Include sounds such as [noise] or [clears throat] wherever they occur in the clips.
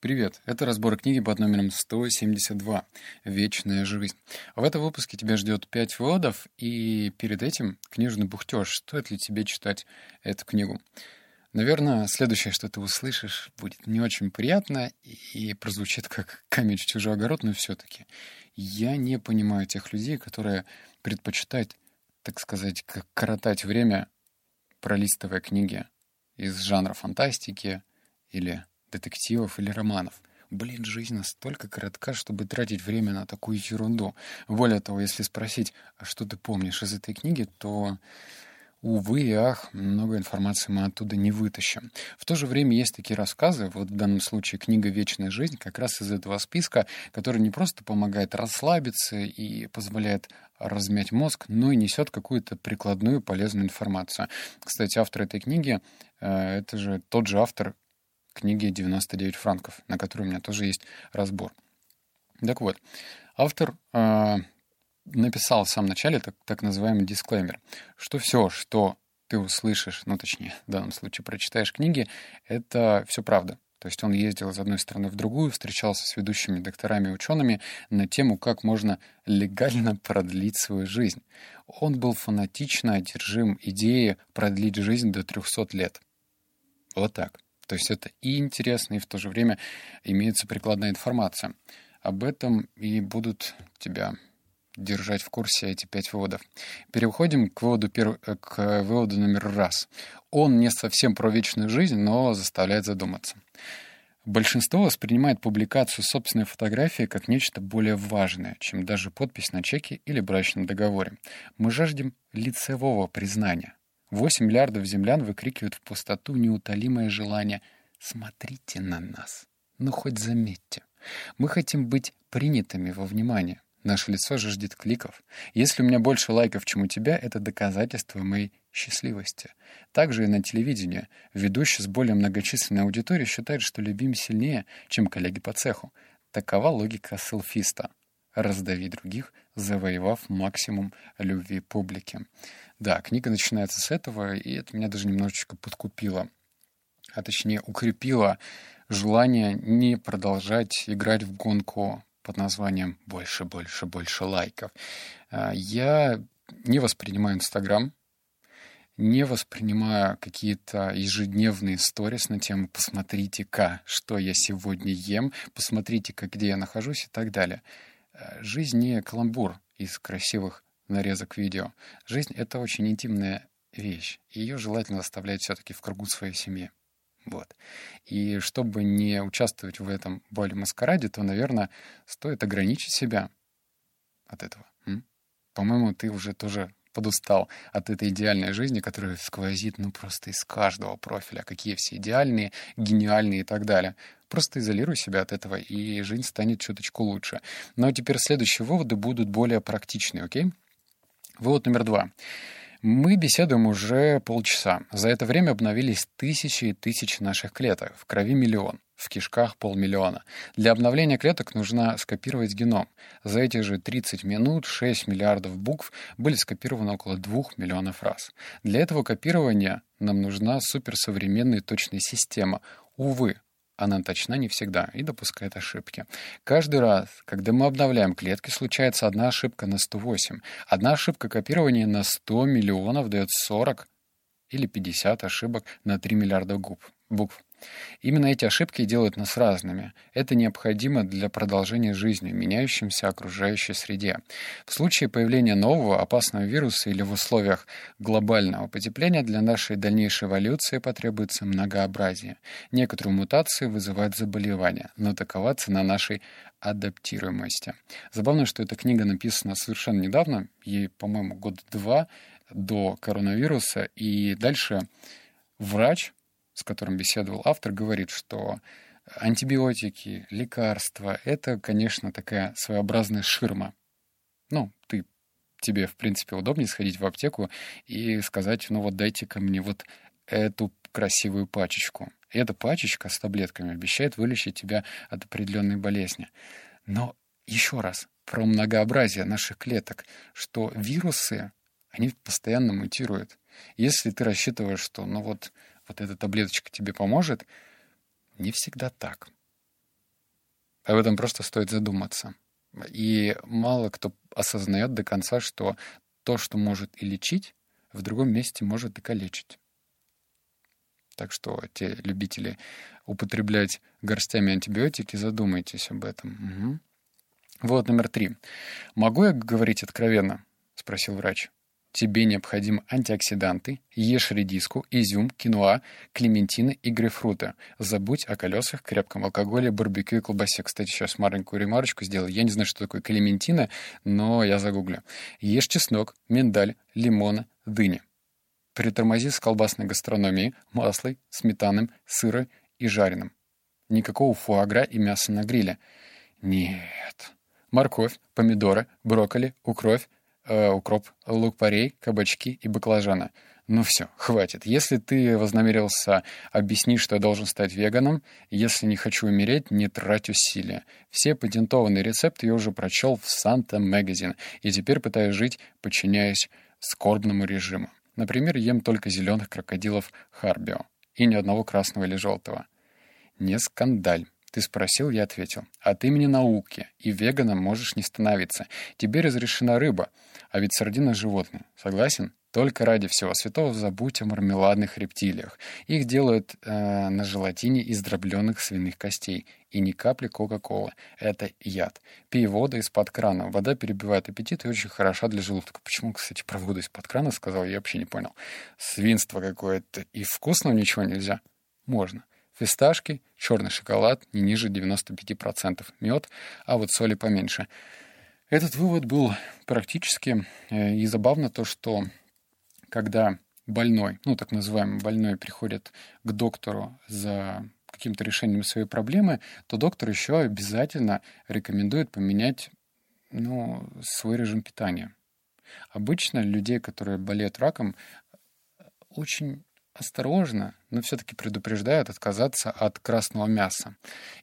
Привет, это разбор книги под номером 172 «Вечная жизнь». В этом выпуске тебя ждет 5 выводов, и перед этим книжный бухтеж. Стоит ли тебе читать эту книгу? Наверное, следующее, что ты услышишь, будет не очень приятно и прозвучит как камень в чужой огород, но все-таки я не понимаю тех людей, которые предпочитают, так сказать, как коротать время, пролистывая книги из жанра фантастики или детективов или романов. Блин, жизнь настолько коротка, чтобы тратить время на такую ерунду. Более того, если спросить, а что ты помнишь из этой книги, то, увы и ах, много информации мы оттуда не вытащим. В то же время есть такие рассказы, вот в данном случае книга «Вечная жизнь» как раз из этого списка, который не просто помогает расслабиться и позволяет размять мозг, но и несет какую-то прикладную полезную информацию. Кстати, автор этой книги э, — это же тот же автор книги «99 франков», на которой у меня тоже есть разбор. Так вот, автор э, написал в самом начале так, так называемый дисклеймер, что все, что ты услышишь, ну точнее, в данном случае прочитаешь книги, это все правда. То есть он ездил из одной страны в другую, встречался с ведущими докторами и учеными на тему, как можно легально продлить свою жизнь. Он был фанатично одержим идеей продлить жизнь до 300 лет. Вот так. То есть это и интересно, и в то же время имеется прикладная информация. Об этом и будут тебя держать в курсе эти пять выводов. Переходим к выводу, пер... к выводу номер раз. Он не совсем про вечную жизнь, но заставляет задуматься. Большинство воспринимает публикацию собственной фотографии как нечто более важное, чем даже подпись на чеке или брачном договоре. Мы жаждем лицевого признания. 8 миллиардов землян выкрикивают в пустоту неутолимое желание «Смотрите на нас! Ну, хоть заметьте! Мы хотим быть принятыми во внимание. Наше лицо жаждет кликов. Если у меня больше лайков, чем у тебя, это доказательство моей счастливости. Также и на телевидении. Ведущий с более многочисленной аудиторией считает, что любим сильнее, чем коллеги по цеху. Такова логика селфиста. Раздави других, завоевав максимум любви публики. Да, книга начинается с этого, и это меня даже немножечко подкупило, а точнее укрепило желание не продолжать играть в гонку под названием «больше, больше, больше лайков». А, я не воспринимаю Инстаграм, не воспринимаю какие-то ежедневные сторис на тему «посмотрите-ка, что я сегодня ем», «посмотрите-ка, где я нахожусь» и так далее. Жизнь не каламбур из красивых нарезок видео. Жизнь — это очень интимная вещь. Ее желательно оставлять все-таки в кругу своей семьи. Вот. И чтобы не участвовать в этом боли маскараде, то, наверное, стоит ограничить себя от этого. По-моему, ты уже тоже подустал от этой идеальной жизни, которая сквозит, ну, просто из каждого профиля. Какие все идеальные, гениальные и так далее. Просто изолируй себя от этого, и жизнь станет чуточку лучше. Но теперь следующие выводы будут более практичные, окей? Вывод номер два. Мы беседуем уже полчаса. За это время обновились тысячи и тысячи наших клеток. В крови миллион, в кишках полмиллиона. Для обновления клеток нужно скопировать геном. За эти же 30 минут 6 миллиардов букв были скопированы около 2 миллионов раз. Для этого копирования нам нужна суперсовременная точная система. Увы, она точна не всегда и допускает ошибки. Каждый раз, когда мы обновляем клетки, случается одна ошибка на 108. Одна ошибка копирования на 100 миллионов дает 40 или 50 ошибок на 3 миллиарда букв. Именно эти ошибки делают нас разными. Это необходимо для продолжения жизни в меняющемся окружающей среде. В случае появления нового опасного вируса или в условиях глобального потепления для нашей дальнейшей эволюции потребуется многообразие. Некоторые мутации вызывают заболевания, но такова цена нашей адаптируемости. Забавно, что эта книга написана совершенно недавно, ей, по-моему, год два до коронавируса, и дальше врач, с которым беседовал автор, говорит, что антибиотики, лекарства — это, конечно, такая своеобразная ширма. Ну, ты, тебе, в принципе, удобнее сходить в аптеку и сказать, ну вот дайте-ка мне вот эту красивую пачечку. И эта пачечка с таблетками обещает вылечить тебя от определенной болезни. Но еще раз про многообразие наших клеток, что вирусы, они постоянно мутируют. Если ты рассчитываешь, что ну вот вот эта таблеточка тебе поможет, не всегда так. об этом просто стоит задуматься. И мало кто осознает до конца, что то, что может и лечить, в другом месте может и калечить. Так что те любители употреблять горстями антибиотики, задумайтесь об этом. Угу. Вот номер три. «Могу я говорить откровенно?» — спросил врач. Тебе необходимы антиоксиданты, ешь редиску, изюм, киноа, клементины и грейпфруты. Забудь о колесах, крепком алкоголе, барбекю и колбасе. Кстати, сейчас маленькую ремарочку сделаю. Я не знаю, что такое клементина, но я загуглю. Ешь чеснок, миндаль, лимона, дыни. Притормози с колбасной гастрономией, маслой, сметаным, сырой и жареным. Никакого фуагра и мяса на гриле. Нет. Морковь, помидоры, брокколи, укровь, э, укроп, лук-порей, кабачки и баклажаны. Ну все, хватит. Если ты вознамерился объяснить, что я должен стать веганом, если не хочу умереть, не трать усилия. Все патентованные рецепты я уже прочел в Санта Магазин, и теперь пытаюсь жить, подчиняясь скорбному режиму. Например, ем только зеленых крокодилов Харбио и ни одного красного или желтого. Не скандаль. Ты спросил, я ответил. От имени науки. И веганом можешь не становиться. Тебе разрешена рыба. А ведь сардина — животное. Согласен? Только ради всего святого забудь о мармеладных рептилиях. Их делают э, на желатине из дробленных свиных костей. И ни капли Кока-Колы. Это яд. Пей воду из-под крана. Вода перебивает аппетит и очень хороша для желудка. Почему, кстати, про воду из-под крана сказал, я вообще не понял. Свинство какое-то. И вкусного ничего нельзя? Можно. Фисташки, черный шоколад не ниже 95%, мед, а вот соли поменьше. Этот вывод был практически э, и забавно то, что когда больной, ну так называемый больной, приходит к доктору за каким-то решением своей проблемы, то доктор еще обязательно рекомендует поменять ну, свой режим питания. Обычно людей, которые болеют раком, очень осторожно, но все-таки предупреждают отказаться от красного мяса.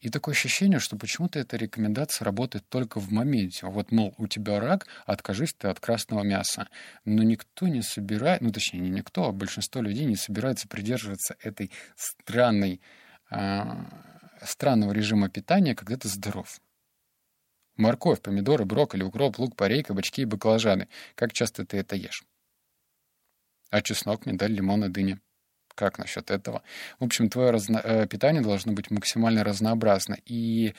И такое ощущение, что почему-то эта рекомендация работает только в моменте. Вот, мол, у тебя рак, откажись ты от красного мяса. Но никто не собирает, ну точнее не никто, а большинство людей не собирается придерживаться этой странной, э, странного режима питания, когда ты здоров. Морковь, помидоры, брокколи, укроп, лук, порей, кабачки и баклажаны. Как часто ты это ешь? А чеснок, миндаль, лимон и дыня? Как насчет этого? В общем, твое разно... Э, питание должно быть максимально разнообразно. И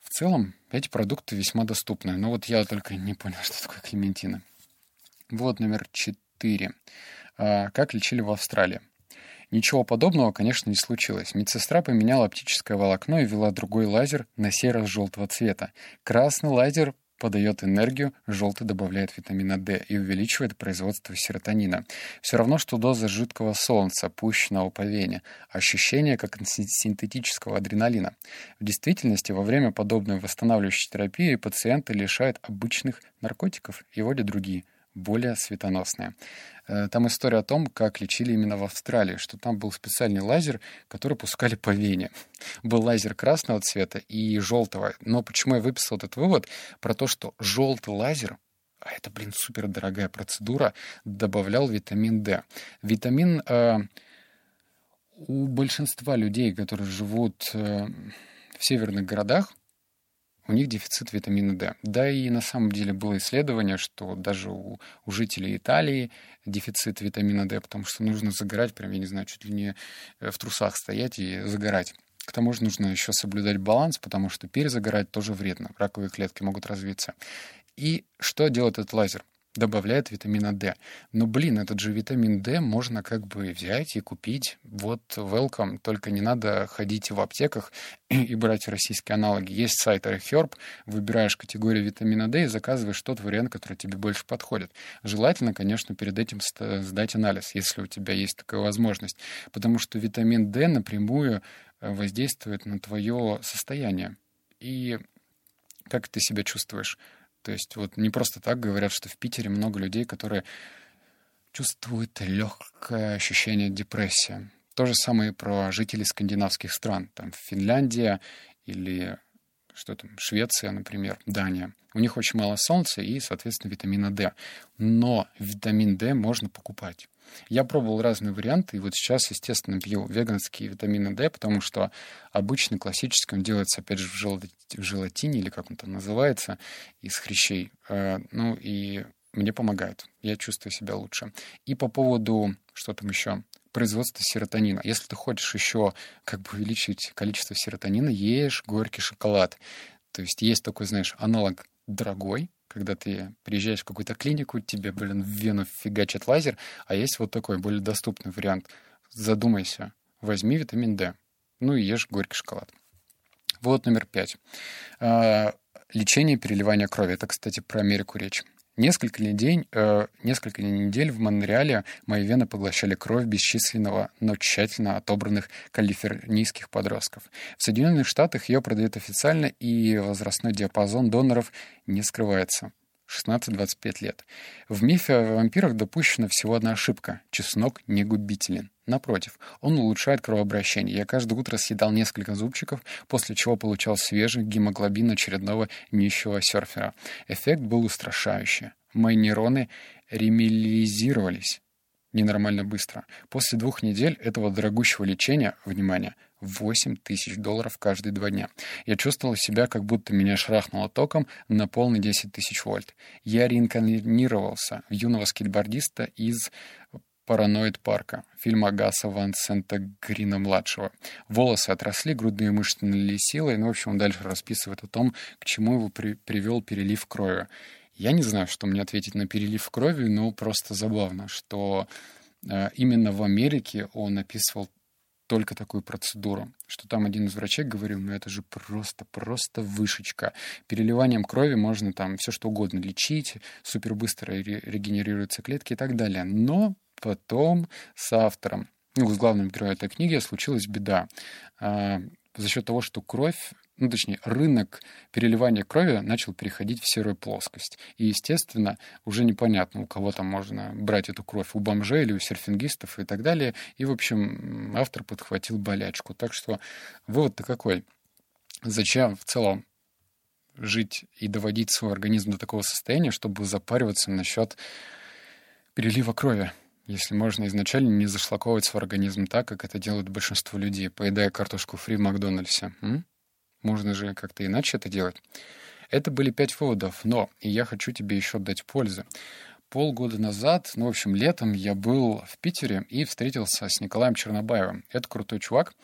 в целом эти продукты весьма доступны. Но вот я только не понял, [laughs] что такое клементина. Вот номер четыре. А, как лечили в Австралии? Ничего подобного, конечно, не случилось. Медсестра поменяла оптическое волокно и ввела другой лазер, на сей раз желтого цвета. Красный лазер подает энергию, желтый добавляет витамина D и увеличивает производство серотонина. Все равно, что доза жидкого солнца, пущенного по вене. Ощущение, как синтетического адреналина. В действительности, во время подобной восстанавливающей терапии пациенты лишают обычных наркотиков и вводят другие – более светоносные. Э, там история о том, как лечили именно в Австралии, что там был специальный лазер, который пускали по вене. [laughs] Был лазер красного цвета и желтого. Но почему я выписал этот вывод? Про то, что желтый лазер а это, блин, супер дорогая процедура, добавлял витамин D. Витамин э, у большинства людей, которые живут э, в северных городах, у них дефицит витамина D. Да и на самом деле было исследование, что даже у, у жителей Италии дефицит витамина D, потому что нужно загорать, прям, я не знаю, чуть ли не э, в трусах стоять и загорать. К тому же нужно еще соблюдать баланс, потому что перезагорать тоже вредно. Раковые клетки могут развиться. И что делает этот лазер? Добавляет витамина D. Но, блин, этот же витамин D можно как бы взять и купить. Вот welcome, только не надо ходить в аптеках [clears throat] и брать российские аналоги. Есть сайт iHerb, выбираешь категорию витамина D и заказываешь тот вариант, который тебе больше подходит. Желательно, конечно, перед этим сдать анализ, если у тебя есть такая возможность. Потому что витамин D напрямую э, воздействует на твое состояние. И как ты себя чувствуешь? То есть вот не просто так говорят, что в Питере много людей, которые чувствуют легкое ощущение депрессии. То же самое и про жителей скандинавских стран. Там Финляндия или что там, Швеция, например, Дания. У них очень мало солнца и, соответственно, витамина D. Но витамин D можно покупать. Я пробовал разные варианты, и вот сейчас, естественно, пью веганские витамины D, потому что обычно классический он делается, опять же, в желатине, или как он там называется, из хрящей. Э, ну и мне помогает. Я чувствую себя лучше. И по поводу, что там еще, производства серотонина. Если ты хочешь еще как бы увеличить количество серотонина, ешь горький шоколад. То есть есть такой, знаешь, аналог дорогой, когда ты приезжаешь в какую-то клинику, тебе, блин, в вену фигачит лазер, а есть вот такой более доступный вариант. Задумайся, возьми витамин D, ну и ешь горький шоколад. Вот номер пять. А, лечение переливания крови. Это, кстати, про Америку речь. Несколько недель, э, несколько недель в Монреале мои вены поглощали кровь бесчисленного, но тщательно отобранных калифорнийских подростков. В Соединенных Штатах ее продают официально, и возрастной диапазон доноров не скрывается. 16-25 лет. В мифе о вампирах допущена всего одна ошибка. Чеснок не губителен. Напротив, он улучшает кровообращение. Я каждое утро съедал несколько зубчиков, после чего получал свежий гемоглобин очередного нищего серфера. Эффект был устрашающий. Мои нейроны ремилизировались ненормально быстро. После двух недель этого дорогущего лечения, внимание, 8 тысяч долларов каждые два дня. Я чувствовал себя, как будто меня шрахнуло током на полный 10 тысяч вольт. Я реинкарнировался в юного скейтбордиста из «Параноид парка» фильма Гаса Ван Сента Грина-младшего. Волосы отросли, грудные мышцы налили силой, ну, в общем, он дальше расписывает о том, к чему его при привел перелив крови. Я не знаю, что мне ответить на перелив крови, но просто забавно, что э, именно в Америке он описывал только такую процедуру, что там один из врачей говорил, ну это же просто, просто вышечка. Переливанием крови можно там все что угодно лечить, супер быстро регенерируются клетки и так далее. Но потом с автором, ну, с главным героем этой книги случилась беда. А, за счет того, что кровь ну, точнее, рынок переливания крови начал переходить в серую плоскость. И, естественно, уже непонятно, у кого там можно брать эту кровь, у бомжей или у серфингистов и так далее. И, в общем, автор подхватил болячку. Так что вывод-то какой? Зачем в целом жить и доводить свой организм до такого состояния, чтобы запариваться насчет перелива крови? если можно изначально не зашлаковывать свой организм так, как это делают большинство людей, поедая картошку фри в Макдональдсе. М? Можно же как-то иначе это делать. Это были пять выводов, но и я хочу тебе еще дать пользы. Полгода назад, ну, в общем, летом я был в Питере и встретился с Николаем Чернобаевым. Это крутой чувак.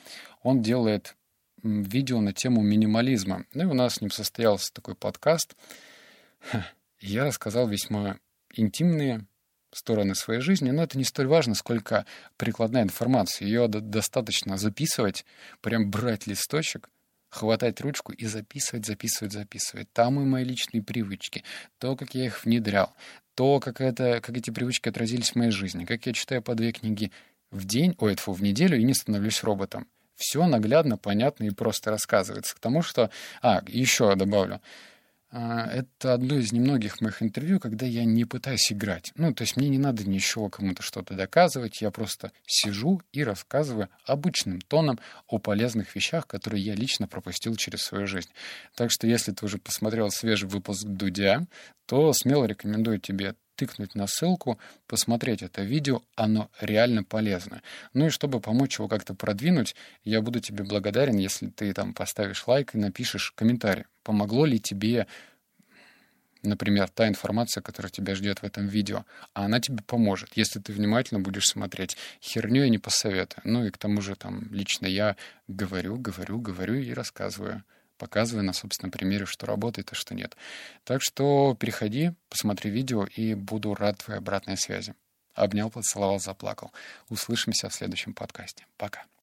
Он делает видео на тему минимализма. Ну и у нас с ним состоялся такой подкаст. Я рассказал весьма интимные стороны своей жизни, но это не столь важно, сколько прикладная информация. Ее достаточно записывать, прям брать листочек, хватать ручку и записывать, записывать, записывать. Там и мои личные привычки, то, как я их внедрял, то, как, это, как эти привычки отразились в моей жизни, как я читаю по две книги в день, ой, тьфу, в неделю и не становлюсь роботом. Все наглядно, понятно и просто рассказывается. К тому, что... А, еще добавлю. А, это одно из немногих моих интервью, когда я не пытаюсь играть. Ну, то есть мне не надо ничего кому-то что-то доказывать, я просто сижу и рассказываю обычным тоном о полезных вещах, которые я лично пропустил через свою жизнь. Так что если ты уже посмотрел свежий выпуск Дудя, то смело рекомендую тебе тыкнуть на ссылку, посмотреть это видео, оно реально полезно. Ну и чтобы помочь его как-то продвинуть, я буду тебе благодарен, если ты там поставишь лайк и напишешь комментарий. Помогло ли тебе например, та информация, которая тебя ждет в этом видео, а она тебе поможет, если ты внимательно будешь смотреть. Херню я не посоветую. Ну и к тому же там лично я говорю, говорю, говорю и рассказываю показывая на собственном примере, что работает, а что нет. Так что переходи, посмотри видео, и буду рад твоей обратной связи. Обнял, поцеловал, заплакал. Услышимся в следующем подкасте. Пока.